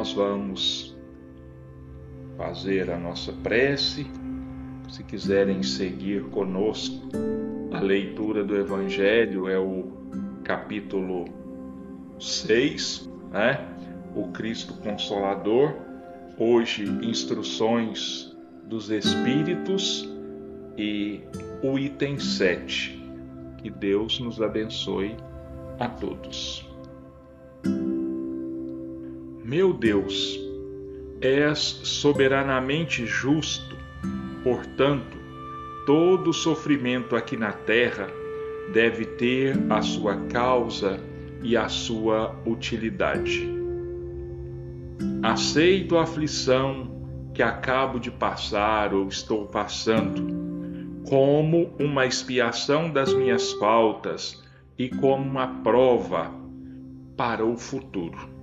nós vamos fazer a nossa prece. Se quiserem seguir conosco, a leitura do Evangelho é o capítulo 6, né? O Cristo Consolador. Hoje, instruções dos Espíritos e o item 7. Que Deus nos abençoe a todos. Meu Deus, és soberanamente justo, portanto, todo sofrimento aqui na terra deve ter a sua causa e a sua utilidade. Aceito a aflição que acabo de passar ou estou passando como uma expiação das minhas faltas e como uma prova para o futuro.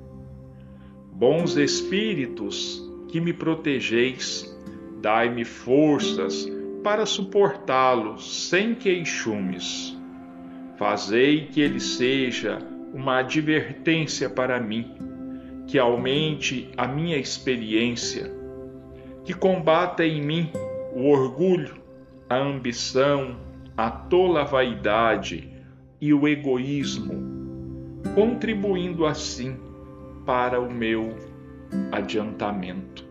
Bons espíritos que me protegeis, dai-me forças para suportá-los sem queixumes. Fazei que ele seja uma advertência para mim, que aumente a minha experiência, que combata em mim o orgulho, a ambição, a tola vaidade e o egoísmo, contribuindo assim para o meu adiantamento.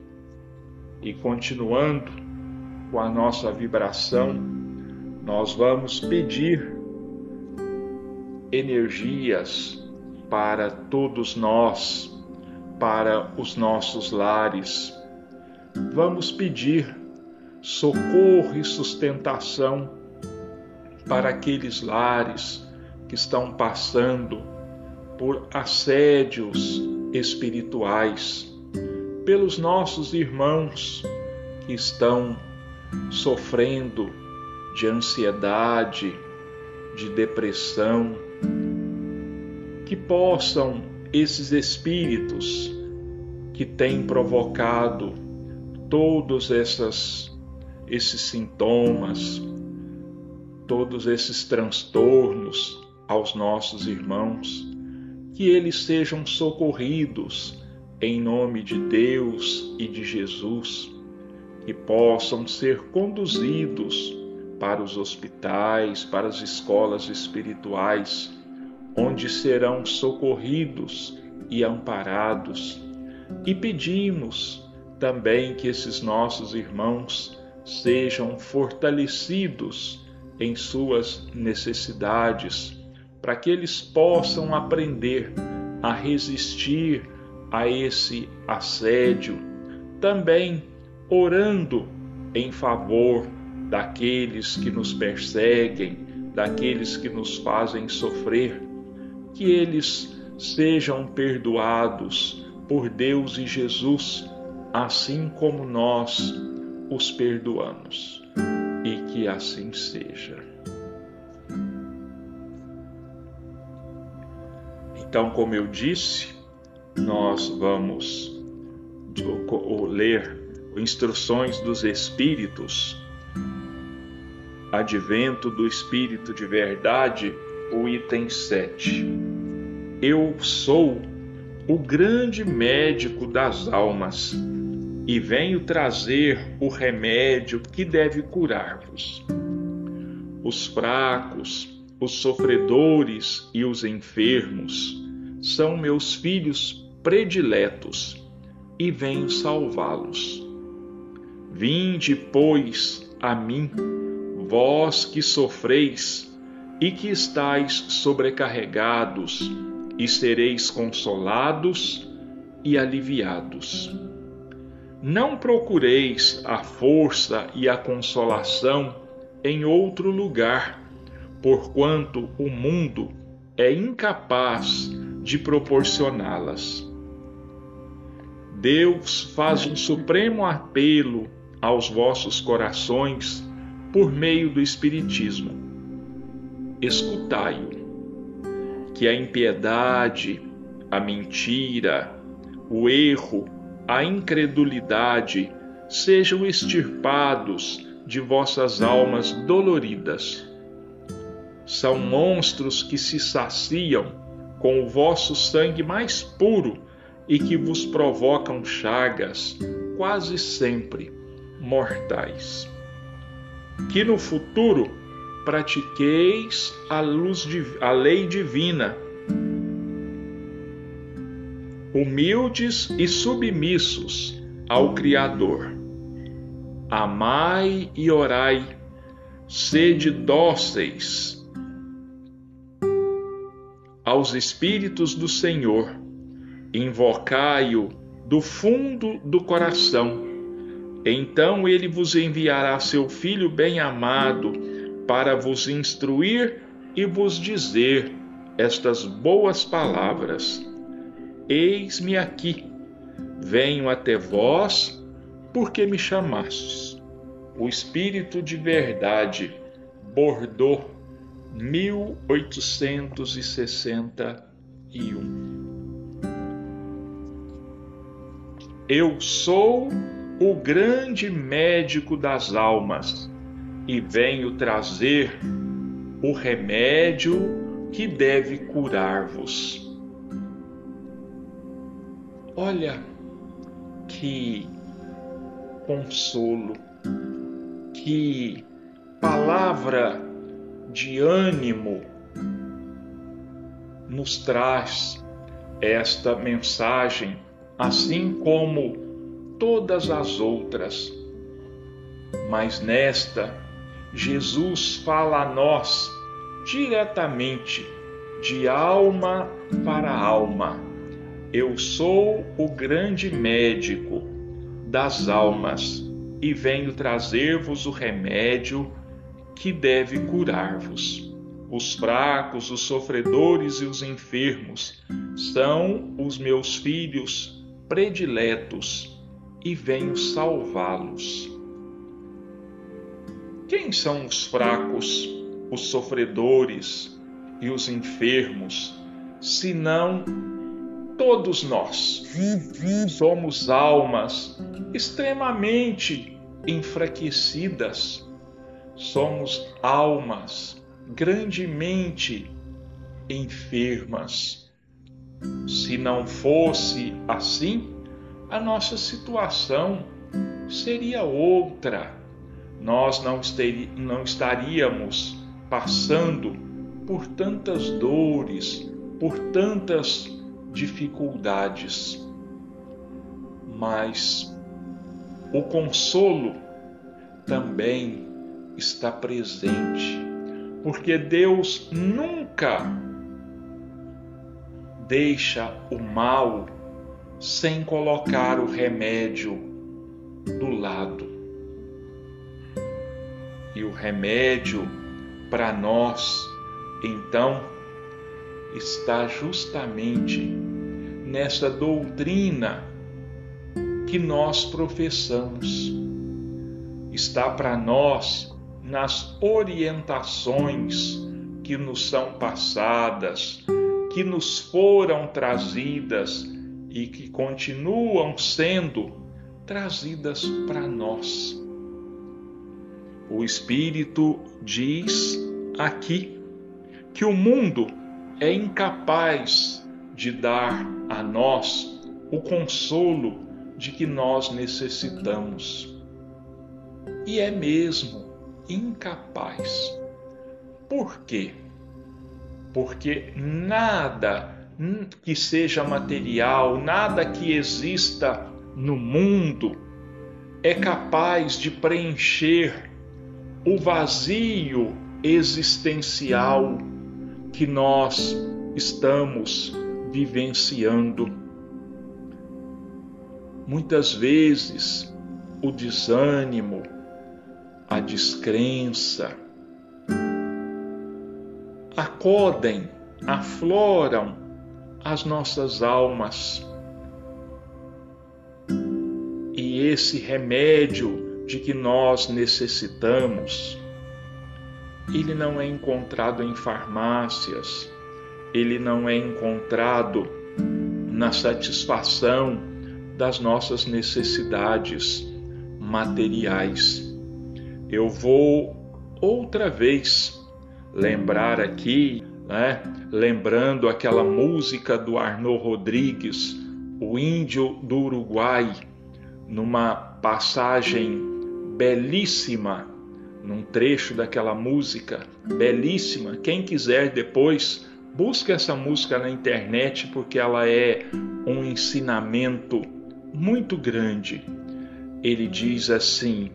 E continuando com a nossa vibração, nós vamos pedir energias para todos nós, para os nossos lares. Vamos pedir socorro e sustentação para aqueles lares que estão passando por assédios espirituais, pelos nossos irmãos que estão sofrendo de ansiedade, de depressão, que possam esses espíritos que têm provocado todos essas, esses sintomas, todos esses transtornos aos nossos irmãos, que eles sejam socorridos em nome de Deus e de Jesus, que possam ser conduzidos para os hospitais, para as escolas espirituais, onde serão socorridos e amparados. E pedimos também que esses nossos irmãos sejam fortalecidos em suas necessidades, para que eles possam aprender a resistir a esse assédio, também orando em favor daqueles que nos perseguem, daqueles que nos fazem sofrer, que eles sejam perdoados por Deus e Jesus, assim como nós os perdoamos e que assim seja. Então, como eu disse, nós vamos ler instruções dos Espíritos, Advento do Espírito de Verdade, o item 7. Eu sou o grande médico das almas e venho trazer o remédio que deve curar-vos. Os fracos, os sofredores e os enfermos são meus filhos prediletos e venho salvá-los. Vinde, pois, a mim, vós que sofreis e que estáis sobrecarregados, e sereis consolados e aliviados. Não procureis a força e a consolação em outro lugar, porquanto o mundo é incapaz de proporcioná-las. Deus faz um supremo apelo aos vossos corações por meio do Espiritismo. Escutai-o, que a impiedade, a mentira, o erro, a incredulidade sejam extirpados de vossas almas doloridas. São monstros que se saciam com o vosso sangue mais puro e que vos provocam chagas, quase sempre mortais. Que no futuro pratiqueis a, luz, a lei divina, humildes e submissos ao Criador. Amai e orai, sede dóceis aos Espíritos do Senhor, invocai-o do fundo do coração. Então ele vos enviará seu Filho bem-amado para vos instruir e vos dizer estas boas palavras: Eis-me aqui, venho até vós, porque me chamastes. O Espírito de Verdade, Bordeaux, 1861. Eu sou o grande médico das almas e venho trazer o remédio que deve curar-vos. Olha que consolo, que palavra de ânimo nos traz esta mensagem, assim como todas as outras. Mas nesta Jesus fala a nós diretamente, de alma para alma. Eu sou o grande médico das almas e venho trazer-vos o remédio que deve curar-vos. Os fracos, os sofredores e os enfermos são os meus filhos prediletos e venho salvá-los. Quem são os fracos, os sofredores e os enfermos, senão todos nós? Somos almas extremamente enfraquecidas, somos almas grandemente enfermas. Se não fosse assim, a nossa situação seria outra nós não, não estaríamos passando por tantas dores, por tantas dificuldades. Mas o consolo também está presente, porque Deus nunca deixa o mal sem colocar o remédio do lado. E o remédio para nós, então, está justamente nessa doutrina que nós professamos. Está para nós nas orientações que nos são passadas, que nos foram trazidas e que continuam sendo trazidas para nós. O Espírito diz aqui que o mundo é incapaz de dar a nós o consolo de que nós necessitamos. E é mesmo incapaz. Por quê? Porque nada que seja material, nada que exista no mundo é capaz de preencher o vazio existencial que nós estamos vivenciando. Muitas vezes o desânimo, a descrença, acodem, afloram as nossas almas. E esse remédio de que nós necessitamos, ele não é encontrado em farmácias, ele não é encontrado na satisfação das nossas necessidades materiais. Eu vou outra vez lembrar aqui, né, lembrando aquela música do Arnaud Rodrigues, o índio do Uruguai, numa passagem belíssima, num trecho daquela música belíssima. Quem quiser depois, busque essa música na internet porque ela é um ensinamento muito grande. Ele diz assim,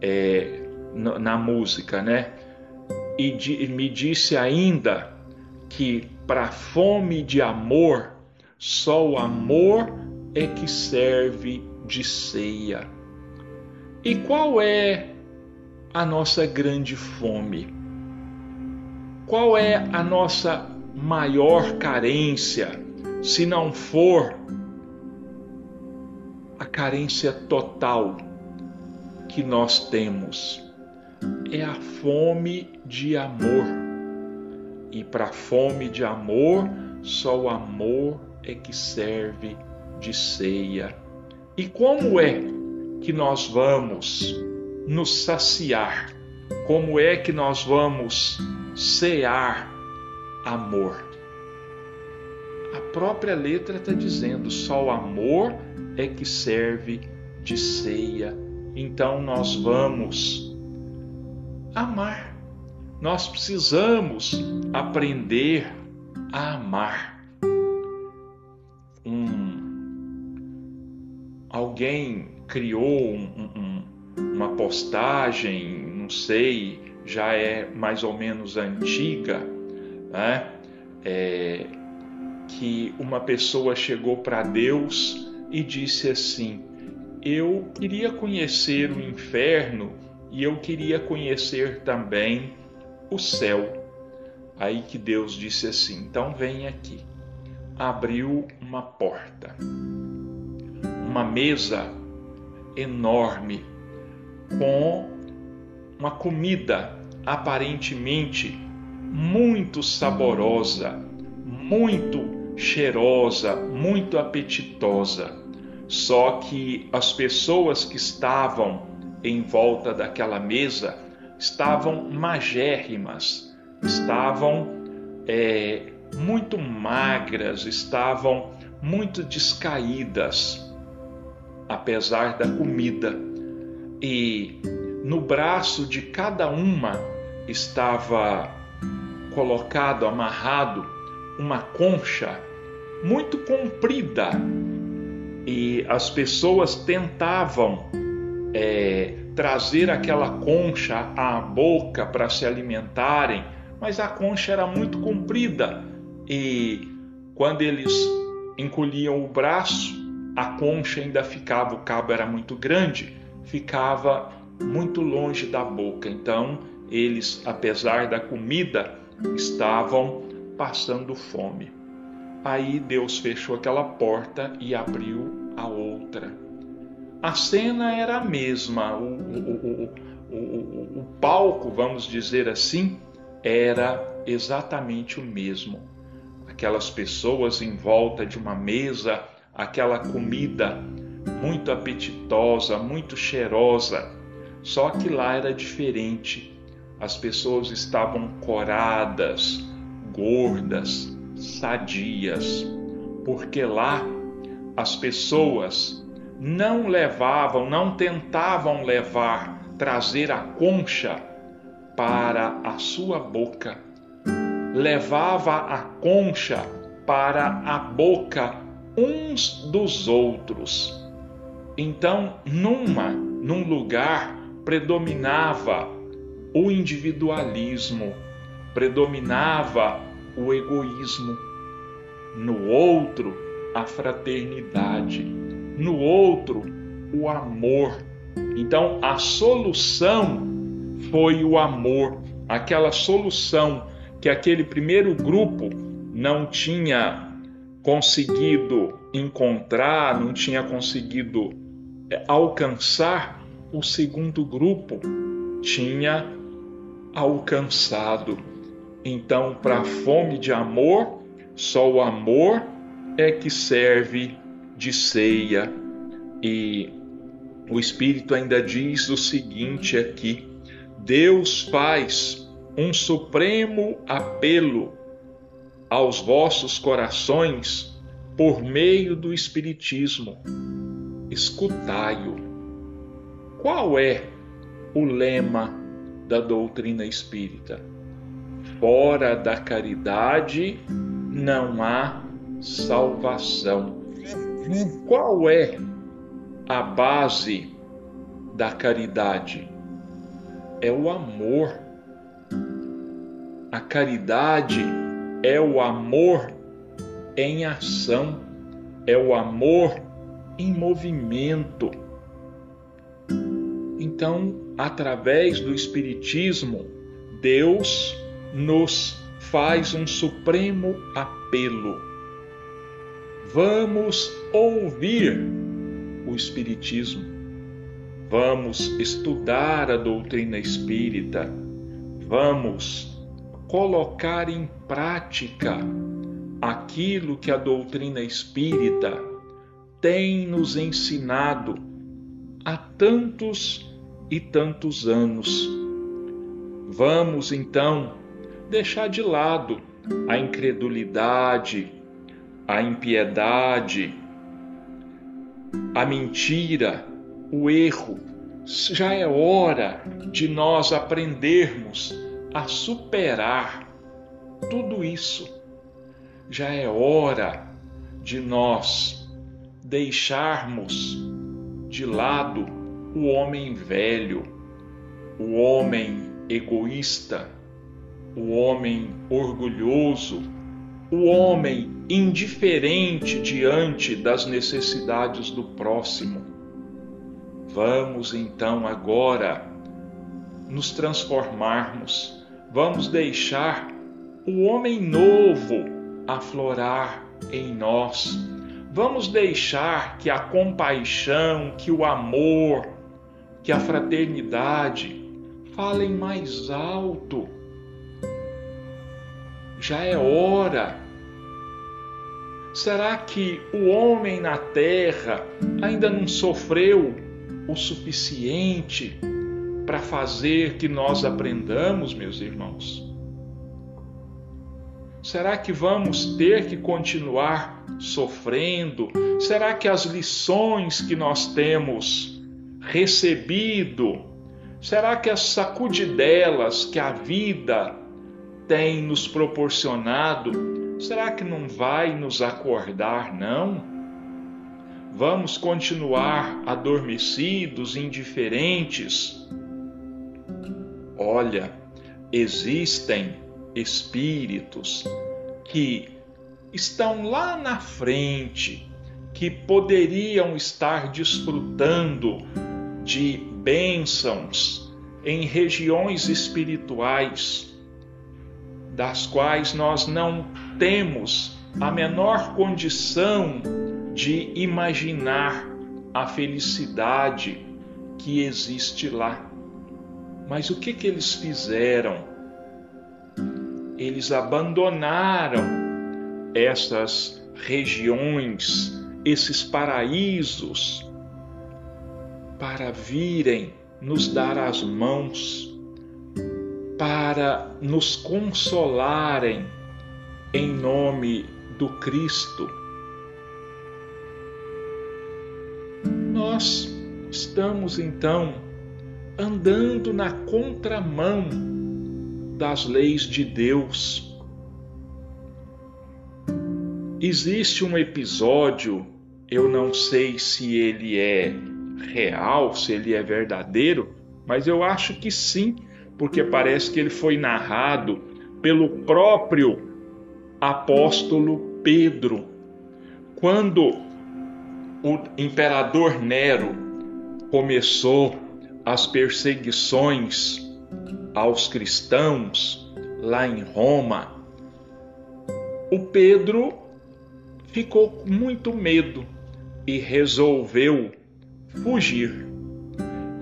é, na música, né? E me disse ainda que para fome de amor, só o amor é que serve de ceia. E qual é a nossa grande fome? Qual é a nossa maior carência, se não for a carência total que nós temos? É a fome de amor. E para a fome de amor, só o amor é que serve de ceia. E como é que nós vamos nos saciar? Como é que nós vamos cear amor? A própria letra está dizendo: só o amor é que serve de ceia. Então nós vamos amar. Nós precisamos aprender a amar. Um, alguém criou um, um, uma postagem, não sei, já é mais ou menos antiga, né? É, que uma pessoa chegou para Deus e disse assim: Eu queria conhecer o inferno e eu queria conhecer também o céu. Aí que Deus disse assim: Então vem aqui. Abriu uma porta, uma mesa enorme com uma comida aparentemente muito saborosa, muito cheirosa, muito apetitosa. Só que as pessoas que estavam em volta daquela mesa estavam magérrimas, estavam é, muito magras, estavam muito descaídas, apesar da comida. E no braço de cada uma estava colocado, amarrado, uma concha muito comprida. E as pessoas tentavam é, trazer aquela concha à boca para se alimentarem, mas a concha era muito comprida e quando eles encolhiam o braço, a concha ainda ficava, o cabo era muito grande ficava muito longe da boca. Então, eles, apesar da comida, estavam passando fome. Aí Deus fechou aquela porta e abriu a outra. A cena era a mesma, o, o, o, o palco, vamos dizer assim, era exatamente o mesmo. Aquelas pessoas em volta de uma mesa, aquela comida muito apetitosa, muito cheirosa. Só que lá era diferente. As pessoas estavam coradas, gordas, sadias, porque lá as pessoas não levavam, não tentavam levar, trazer a concha para a sua boca. Levava a concha para a boca uns dos outros. Então, numa, num lugar predominava o individualismo, predominava o egoísmo. No outro, a fraternidade. No outro, o amor. Então, a solução foi o amor, aquela solução que aquele primeiro grupo não tinha conseguido encontrar, não tinha conseguido é, alcançar, o segundo grupo tinha alcançado. Então, para a fome de amor, só o amor é que serve de ceia. E o Espírito ainda diz o seguinte aqui: Deus faz um supremo apelo aos vossos corações por meio do Espiritismo. Escutai-o. Qual é o lema da doutrina espírita? Fora da caridade não há salvação. Qual é a base da caridade? É o amor. A caridade é o amor em ação, é o amor em movimento. Então, através do Espiritismo, Deus nos faz um supremo apelo. Vamos ouvir o Espiritismo, vamos estudar a doutrina espírita, vamos colocar em prática aquilo que a doutrina espírita tem nos ensinado há tantos e tantos anos. Vamos então deixar de lado a incredulidade, a impiedade, a mentira, o erro. Já é hora de nós aprendermos a superar tudo isso. Já é hora de nós deixarmos de lado o homem velho, o homem egoísta, o homem orgulhoso, o homem indiferente diante das necessidades do próximo. Vamos então agora nos transformarmos, vamos deixar o homem novo aflorar em nós. Vamos deixar que a compaixão, que o amor, que a fraternidade falem mais alto já é hora. Será que o homem na terra ainda não sofreu o suficiente para fazer que nós aprendamos, meus irmãos? Será que vamos ter que continuar sofrendo? Será que as lições que nós temos recebido, será que as sacudidelas que a vida tem nos proporcionado, será que não vai nos acordar, não? Vamos continuar adormecidos, indiferentes? Olha, existem espíritos que estão lá na frente, que poderiam estar desfrutando de bênçãos em regiões espirituais das quais nós não temos a menor condição de imaginar a felicidade que existe lá. Mas o que, que eles fizeram? Eles abandonaram essas regiões, esses paraísos, para virem nos dar as mãos para nos consolarem em nome do Cristo. Nós estamos então andando na contramão das leis de Deus. Existe um episódio, eu não sei se ele é real, se ele é verdadeiro, mas eu acho que sim, porque parece que ele foi narrado pelo próprio apóstolo Pedro. Quando o imperador Nero começou as perseguições aos cristãos lá em Roma, o Pedro ficou com muito medo e resolveu fugir.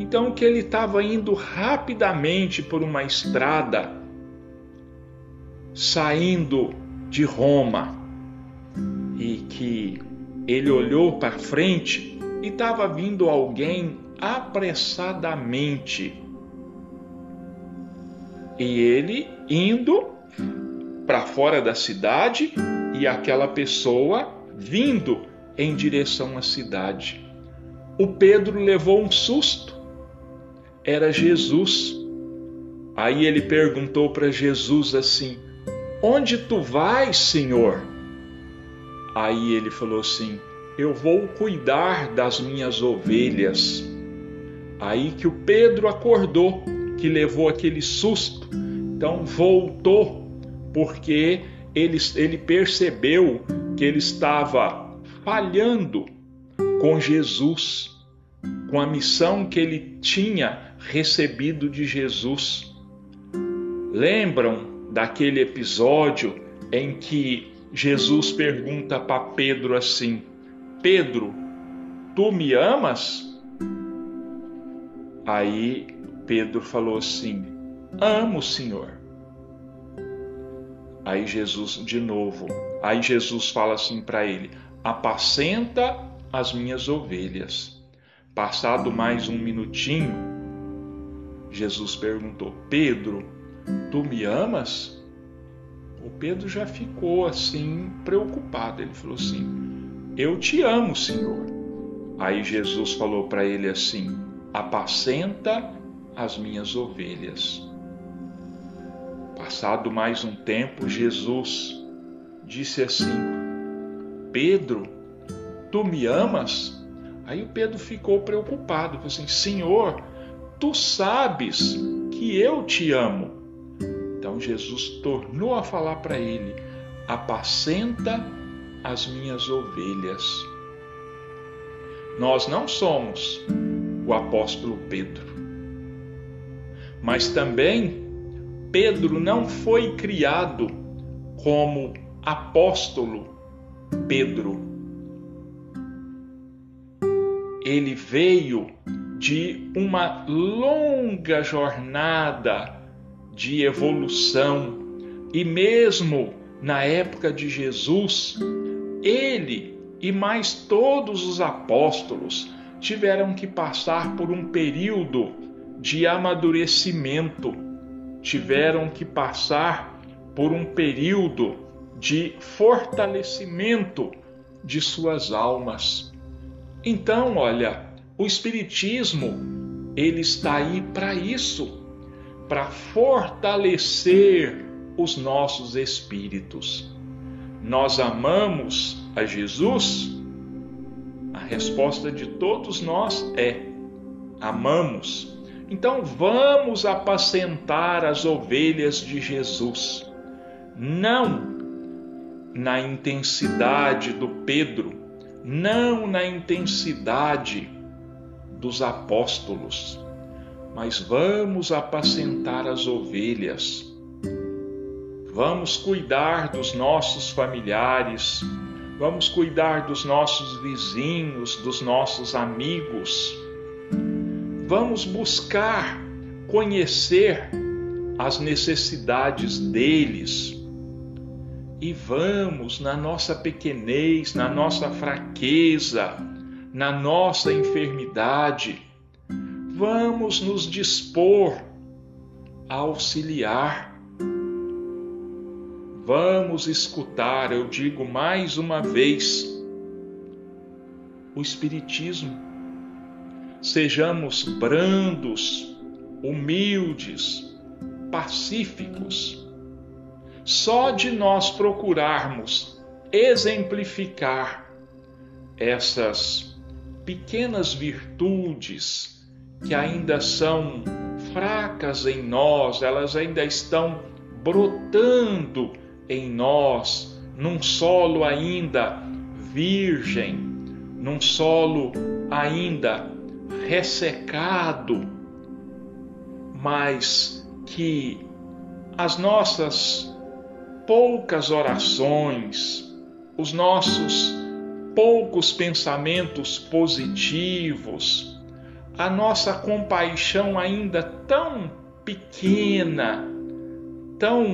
Então que ele estava indo rapidamente por uma estrada, saindo de Roma, e que ele olhou para frente e estava vindo alguém apressadamente. E ele indo para fora da cidade e aquela pessoa vindo em direção à cidade. O Pedro levou um susto. Era Jesus. Aí ele perguntou para Jesus assim: Onde tu vais, Senhor? Aí ele falou assim: Eu vou cuidar das minhas ovelhas. Aí que o Pedro acordou, que levou aquele susto. Então voltou, porque ele, ele percebeu que ele estava falhando com Jesus, com a missão que ele tinha recebido de Jesus. Lembram daquele episódio em que Jesus pergunta para Pedro assim: Pedro, tu me amas? Aí Pedro falou assim: Amo, Senhor. Aí Jesus, de novo, aí Jesus fala assim para ele: Apacenta as minhas ovelhas. Passado mais um minutinho, Jesus perguntou: Pedro, tu me amas? O Pedro já ficou assim preocupado. Ele falou assim: Eu te amo, Senhor. Aí Jesus falou para ele assim: Apacenta as minhas ovelhas. Passado mais um tempo, Jesus disse assim: Pedro, tu me amas? Aí o Pedro ficou preocupado, falou assim: Senhor, tu sabes que eu te amo. Então Jesus tornou a falar para ele: Apacenta as minhas ovelhas. Nós não somos o apóstolo Pedro, mas também Pedro não foi criado como apóstolo Pedro. Ele veio de uma longa jornada de evolução e mesmo na época de Jesus, ele e mais todos os apóstolos tiveram que passar por um período de amadurecimento tiveram que passar por um período de fortalecimento de suas almas. Então, olha, o espiritismo ele está aí para isso, para fortalecer os nossos espíritos. Nós amamos a Jesus? A resposta de todos nós é: amamos. Então vamos apacentar as ovelhas de Jesus, não na intensidade do Pedro, não na intensidade dos apóstolos, mas vamos apacentar as ovelhas. Vamos cuidar dos nossos familiares, vamos cuidar dos nossos vizinhos, dos nossos amigos. Vamos buscar conhecer as necessidades deles e vamos, na nossa pequenez, na nossa fraqueza, na nossa enfermidade, vamos nos dispor a auxiliar. Vamos escutar, eu digo mais uma vez, o Espiritismo sejamos brandos, humildes, pacíficos. Só de nós procurarmos exemplificar essas pequenas virtudes que ainda são fracas em nós, elas ainda estão brotando em nós, num solo ainda virgem, num solo ainda ressecado, mas que as nossas poucas orações, os nossos poucos pensamentos positivos, a nossa compaixão ainda tão pequena, tão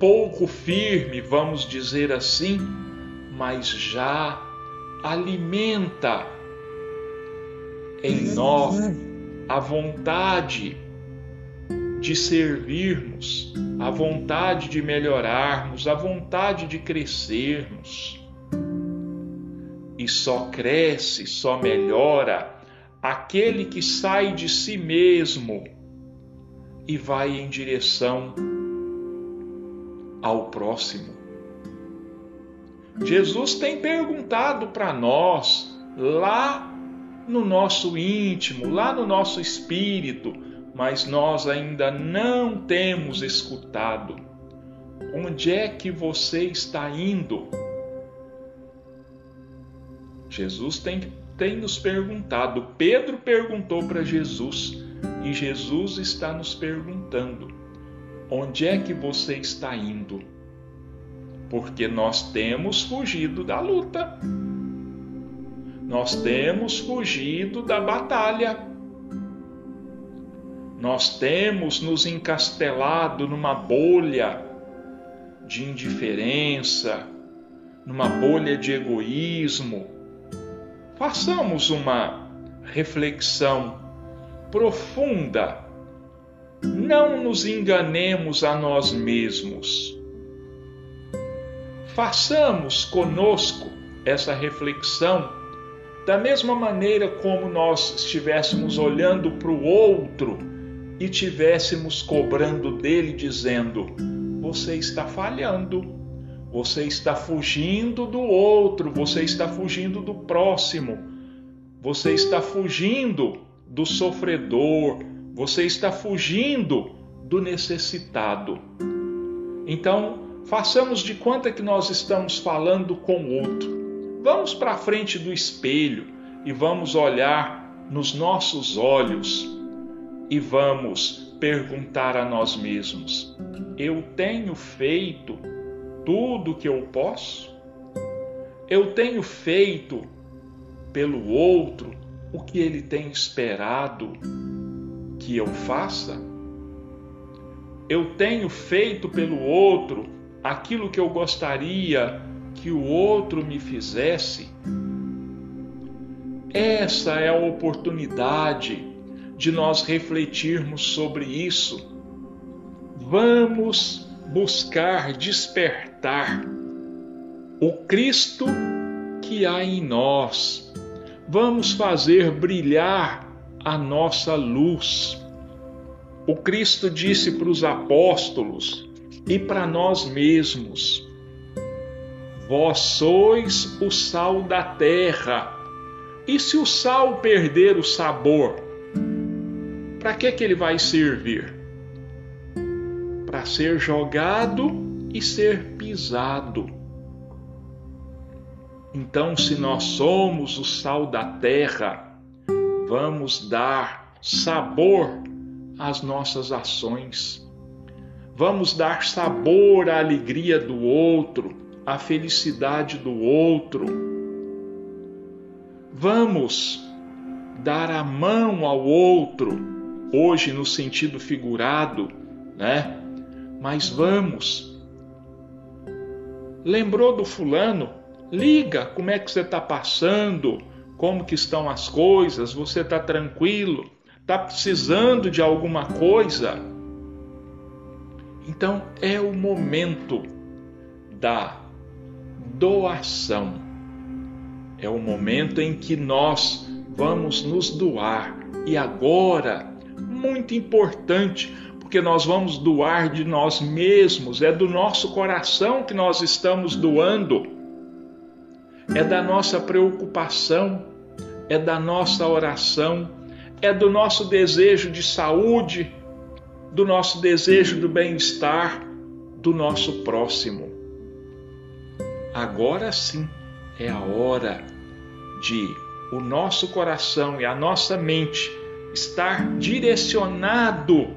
pouco firme, vamos dizer assim, mas já alimenta em nós a vontade de servirmos, a vontade de melhorarmos, a vontade de crescermos. e só cresce, só melhora aquele que sai de si mesmo e vai em direção ao próximo. Jesus tem perguntado para nós, lá no nosso íntimo, lá no nosso espírito, mas nós ainda não temos escutado. Onde é que você está indo? Jesus tem, tem nos perguntado. Pedro perguntou para Jesus e Jesus está nos perguntando: onde é que você está indo? Porque nós temos fugido da luta. Nós temos fugido da batalha. Nós temos nos encastelado numa bolha de indiferença, numa bolha de egoísmo. Façamos uma reflexão profunda. Não nos enganemos a nós mesmos. Façamos conosco essa reflexão da mesma maneira como nós estivéssemos olhando para o outro e tivéssemos cobrando dele, dizendo: Você está falhando, você está fugindo do outro, você está fugindo do próximo, você está fugindo do sofredor, você está fugindo do necessitado. Então, façamos de conta que nós estamos falando com o outro Vamos para a frente do espelho e vamos olhar nos nossos olhos e vamos perguntar a nós mesmos: eu tenho feito tudo o que eu posso? Eu tenho feito pelo outro o que ele tem esperado que eu faça? Eu tenho feito pelo outro aquilo que eu gostaria que o outro me fizesse, essa é a oportunidade de nós refletirmos sobre isso. Vamos buscar despertar o Cristo que há em nós. Vamos fazer brilhar a nossa luz. O Cristo disse para os apóstolos e para nós mesmos: Vós sois o sal da terra. E se o sal perder o sabor, para que, que ele vai servir? Para ser jogado e ser pisado. Então, se nós somos o sal da terra, vamos dar sabor às nossas ações. Vamos dar sabor à alegria do outro a felicidade do outro. Vamos dar a mão ao outro, hoje no sentido figurado, né? Mas vamos. Lembrou do fulano? Liga, como é que você está passando? Como que estão as coisas? Você está tranquilo? Está precisando de alguma coisa? Então é o momento da doação. É o momento em que nós vamos nos doar. E agora, muito importante, porque nós vamos doar de nós mesmos, é do nosso coração que nós estamos doando, é da nossa preocupação, é da nossa oração, é do nosso desejo de saúde, do nosso desejo do bem-estar do nosso próximo. Agora sim é a hora de o nosso coração e a nossa mente estar direcionado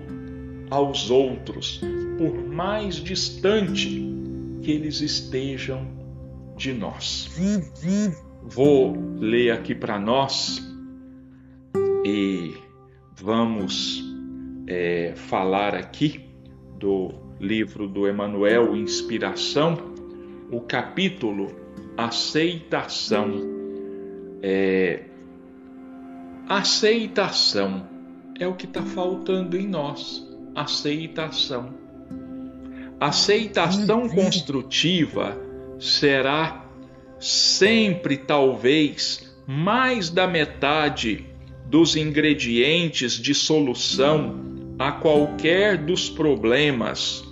aos outros, por mais distante que eles estejam de nós. Vou ler aqui para nós e vamos é, falar aqui do livro do Emanuel Inspiração o capítulo aceitação. É, aceitação é o que está faltando em nós. Aceitação. Aceitação construtiva será sempre talvez mais da metade dos ingredientes de solução a qualquer dos problemas,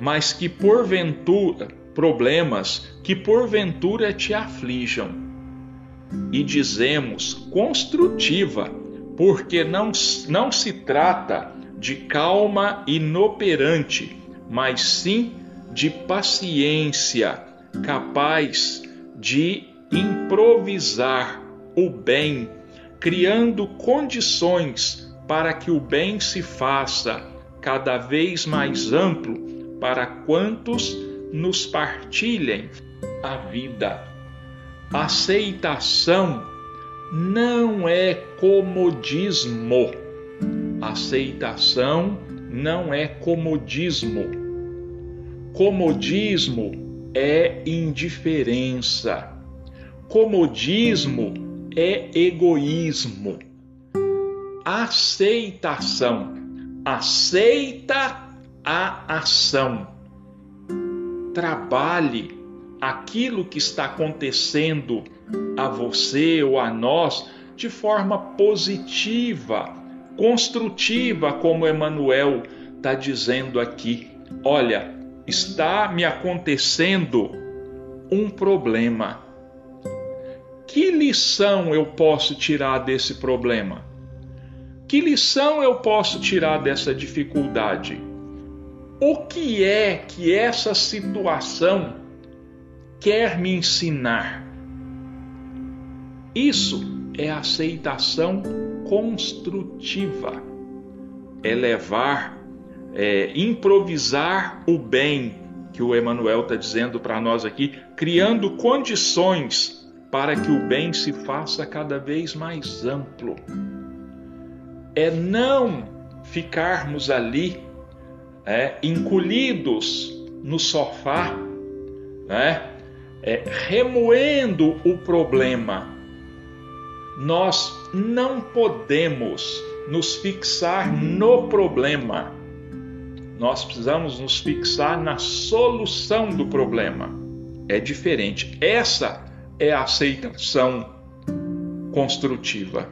mas que porventura problemas que porventura te aflijam. E dizemos construtiva, porque não, não se trata de calma inoperante, mas sim de paciência, capaz de improvisar o bem, criando condições para que o bem se faça cada vez mais amplo para quantos nos partilhem a vida. Aceitação não é comodismo. Aceitação não é comodismo. Comodismo é indiferença. Comodismo é egoísmo. Aceitação aceita a ação. Trabalhe aquilo que está acontecendo a você ou a nós de forma positiva, construtiva, como Emmanuel está dizendo aqui. Olha, está me acontecendo um problema. Que lição eu posso tirar desse problema? Que lição eu posso tirar dessa dificuldade? O que é que essa situação quer me ensinar? Isso é aceitação construtiva. É levar, é, improvisar o bem, que o Emmanuel está dizendo para nós aqui, criando condições para que o bem se faça cada vez mais amplo. É não ficarmos ali é, encolhidos no sofá, né? É, remoendo o problema. Nós não podemos nos fixar no problema. Nós precisamos nos fixar na solução do problema. É diferente. Essa é a aceitação construtiva.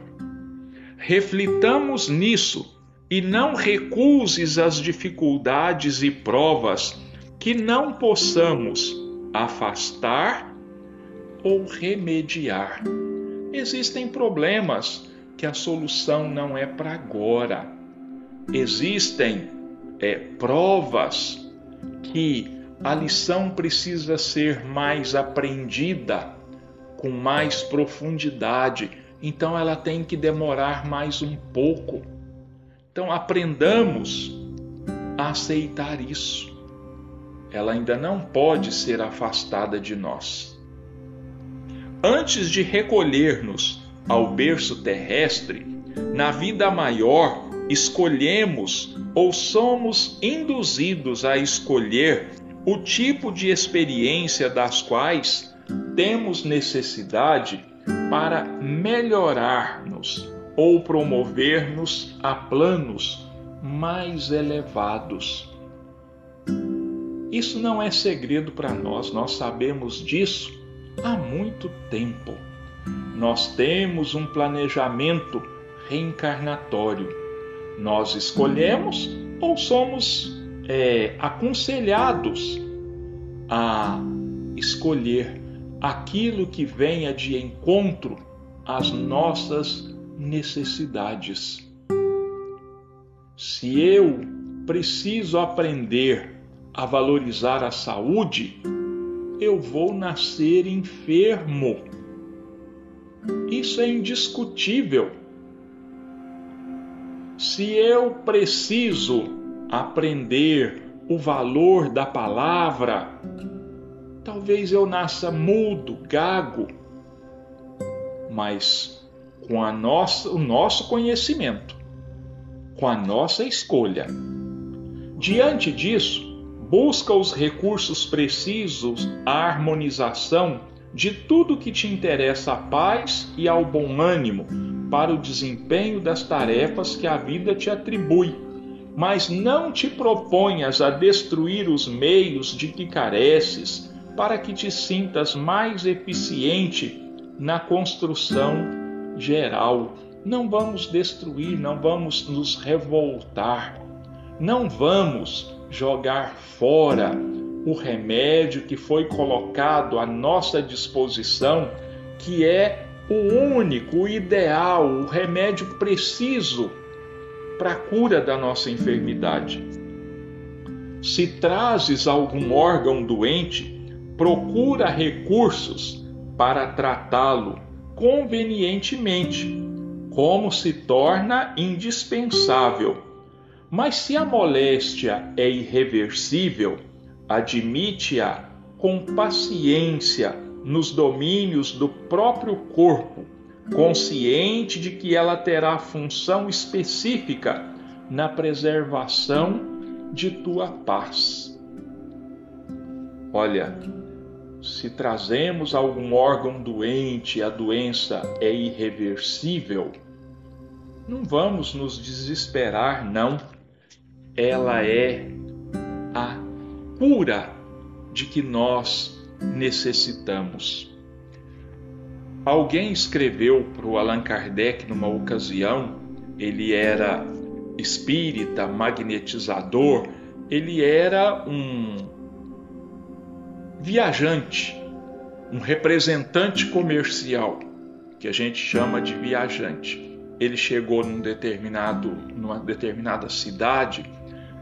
Reflitamos nisso e não recuses as dificuldades e provas que não possamos afastar ou remediar. Existem problemas que a solução não é para agora. Existem é, provas que a lição precisa ser mais aprendida, com mais profundidade. Então ela tem que demorar mais um pouco. Então aprendamos a aceitar isso ela ainda não pode ser afastada de nós. Antes de recolher-nos ao berço terrestre, na vida maior escolhemos ou somos induzidos a escolher o tipo de experiência das quais temos necessidade para melhorar-nos ou promover-nos a planos mais elevados. Isso não é segredo para nós, nós sabemos disso há muito tempo. Nós temos um planejamento reencarnatório. Nós escolhemos ou somos é, aconselhados a escolher aquilo que venha de encontro às nossas necessidades. Se eu preciso aprender a valorizar a saúde, eu vou nascer enfermo. Isso é indiscutível. Se eu preciso aprender o valor da palavra, talvez eu nasça mudo, gago, mas com a nossa, o nosso conhecimento, com a nossa escolha. Diante disso, Busca os recursos precisos à harmonização de tudo que te interessa à paz e ao bom ânimo para o desempenho das tarefas que a vida te atribui, mas não te proponhas a destruir os meios de que careces para que te sintas mais eficiente na construção geral. Não vamos destruir, não vamos nos revoltar, não vamos jogar fora o remédio que foi colocado à nossa disposição, que é o único, o ideal, o remédio preciso para a cura da nossa enfermidade. Se trazes algum órgão doente, procura recursos para tratá-lo convenientemente, como se torna indispensável. Mas se a moléstia é irreversível, admite-a com paciência nos domínios do próprio corpo, consciente de que ela terá função específica na preservação de tua paz. Olha, se trazemos algum órgão doente e a doença é irreversível, não vamos nos desesperar, não. Ela é a cura de que nós necessitamos. Alguém escreveu para o Allan Kardec numa ocasião, ele era espírita, magnetizador, ele era um viajante, um representante comercial, que a gente chama de viajante. Ele chegou num determinado, numa determinada cidade,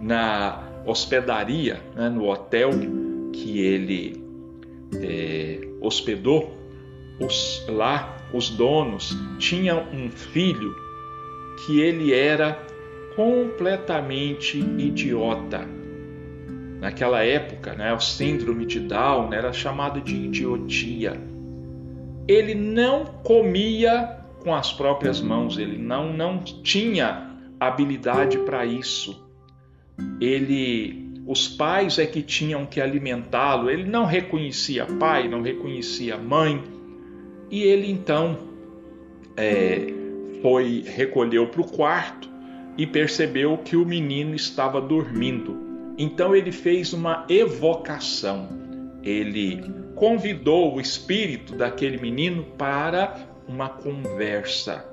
na hospedaria, né, no hotel que ele é, hospedou, os, lá os donos tinham um filho que ele era completamente idiota naquela época, né, o síndrome de Down era chamado de idiotia. Ele não comia com as próprias mãos, ele não, não tinha habilidade para isso. Ele, os pais é que tinham que alimentá-lo. Ele não reconhecia pai, não reconhecia mãe, e ele então é, foi recolheu para o quarto e percebeu que o menino estava dormindo. Então ele fez uma evocação. Ele convidou o espírito daquele menino para uma conversa.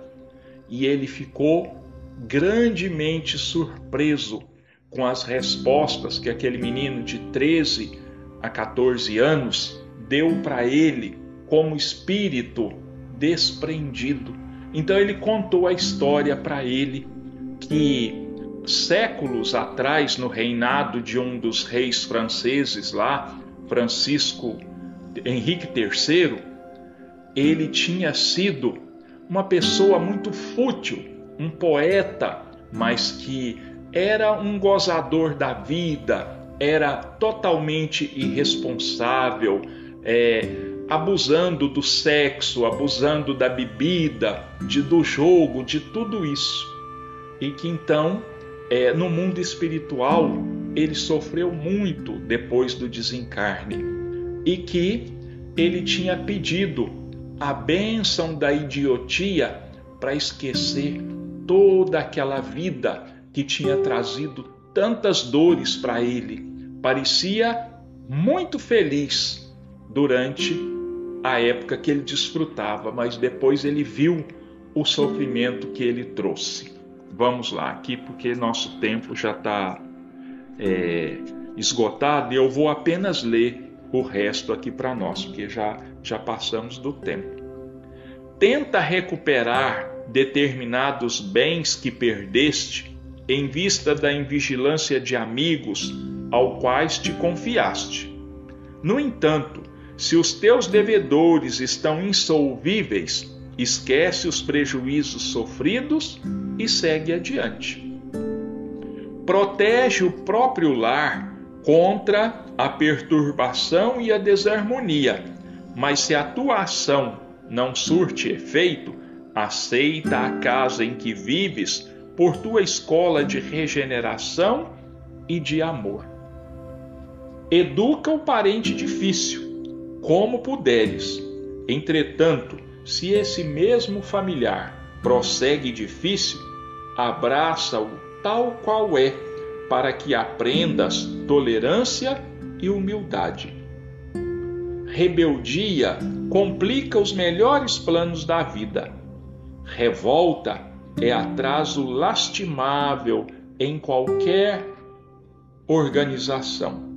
E ele ficou grandemente surpreso com as respostas que aquele menino de 13 a 14 anos deu para ele como espírito desprendido. Então ele contou a história para ele que séculos atrás, no reinado de um dos reis franceses lá, Francisco Henrique III, ele tinha sido uma pessoa muito fútil, um poeta, mas que era um gozador da vida, era totalmente irresponsável, é, abusando do sexo, abusando da bebida, de, do jogo, de tudo isso. E que então é, no mundo espiritual ele sofreu muito depois do desencarne e que ele tinha pedido a bênção da idiotia para esquecer toda aquela vida que tinha trazido tantas dores para ele. Parecia muito feliz durante a época que ele desfrutava, mas depois ele viu o sofrimento que ele trouxe. Vamos lá aqui, porque nosso tempo já está é, esgotado e eu vou apenas ler o resto aqui para nós, porque já, já passamos do tempo. Tenta recuperar determinados bens que perdeste em vista da invigilância de amigos ao quais te confiaste. No entanto, se os teus devedores estão insolvíveis, esquece os prejuízos sofridos e segue adiante. Protege o próprio lar contra a perturbação e a desarmonia, mas se a tua ação não surte efeito, aceita a casa em que vives por tua escola de regeneração e de amor. Educa o parente difícil, como puderes. Entretanto, se esse mesmo familiar prossegue difícil, abraça-o tal qual é, para que aprendas tolerância e humildade. rebeldia complica os melhores planos da vida. Revolta é atraso lastimável em qualquer organização.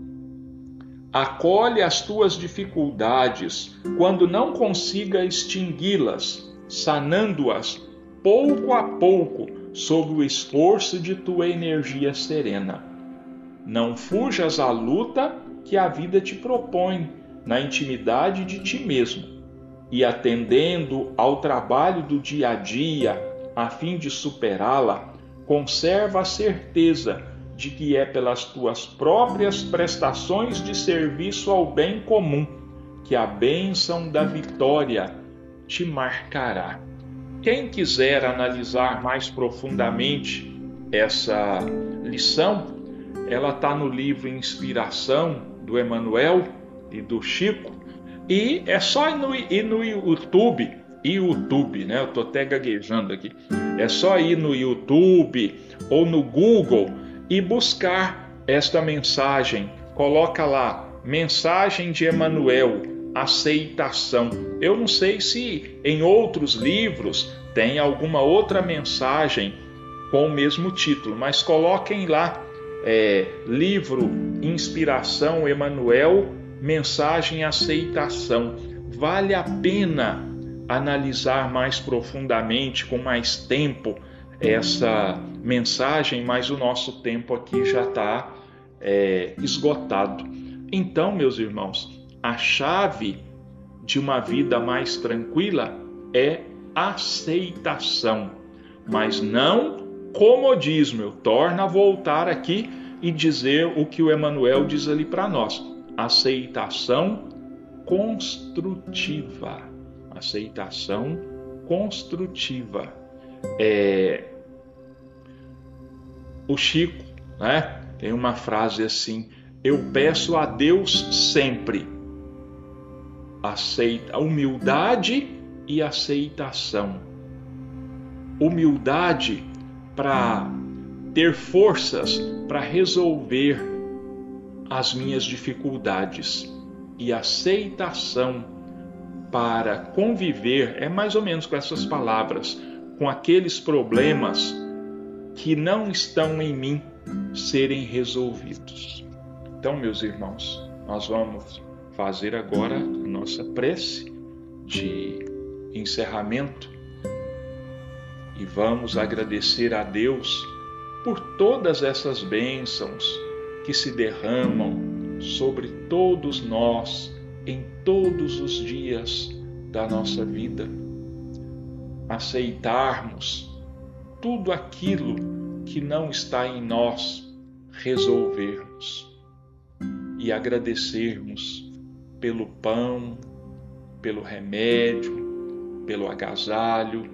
Acolhe as tuas dificuldades quando não consiga extingui-las, sanando-as pouco a pouco sob o esforço de tua energia serena. Não fujas à luta que a vida te propõe na intimidade de ti mesmo e atendendo ao trabalho do dia a dia a fim de superá-la, conserva a certeza de que é pelas tuas próprias prestações de serviço ao bem comum que a bênção da vitória te marcará. Quem quiser analisar mais profundamente essa lição, ela está no livro Inspiração do Emanuel e do Chico, e é só ir no, ir no YouTube, YouTube, né? Eu tô até gaguejando aqui. É só ir no YouTube ou no Google e buscar esta mensagem. Coloca lá, mensagem de Emanuel, aceitação. Eu não sei se em outros livros tem alguma outra mensagem com o mesmo título, mas coloquem lá é, livro Inspiração Emanuel, mensagem aceitação. Vale a pena analisar mais profundamente, com mais tempo, essa mensagem, mas o nosso tempo aqui já está é, esgotado. Então, meus irmãos, a chave de uma vida mais tranquila é aceitação, mas não comodismo. Eu torno a voltar aqui e dizer o que o Emmanuel diz ali para nós: aceitação construtiva. Aceitação construtiva. É... O Chico, né? Tem uma frase assim: Eu peço a Deus sempre aceita, humildade e aceitação. Humildade para ter forças para resolver as minhas dificuldades e aceitação para conviver é mais ou menos com essas palavras, com aqueles problemas que não estão em mim serem resolvidos. Então, meus irmãos, nós vamos fazer agora a nossa prece de encerramento e vamos agradecer a Deus por todas essas bênçãos que se derramam sobre todos nós em todos os dias da nossa vida. Aceitarmos tudo aquilo que não está em nós resolvermos e agradecermos pelo pão, pelo remédio, pelo agasalho,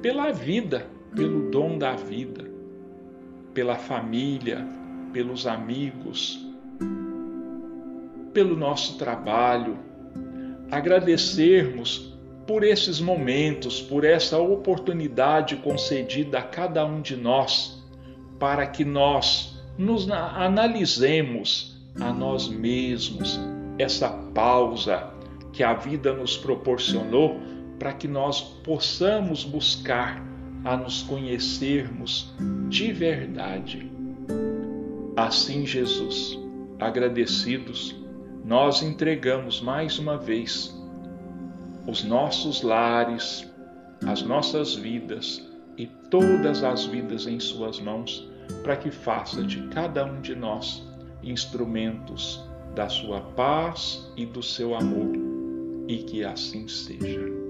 pela vida, pelo dom da vida, pela família, pelos amigos, pelo nosso trabalho. Agradecermos por esses momentos, por essa oportunidade concedida a cada um de nós, para que nós nos analisemos a nós mesmos essa pausa que a vida nos proporcionou para que nós possamos buscar a nos conhecermos de verdade. Assim, Jesus, agradecidos, nós entregamos mais uma vez os nossos lares, as nossas vidas e todas as vidas em Suas mãos, para que faça de cada um de nós instrumentos da sua paz e do seu amor, e que assim seja.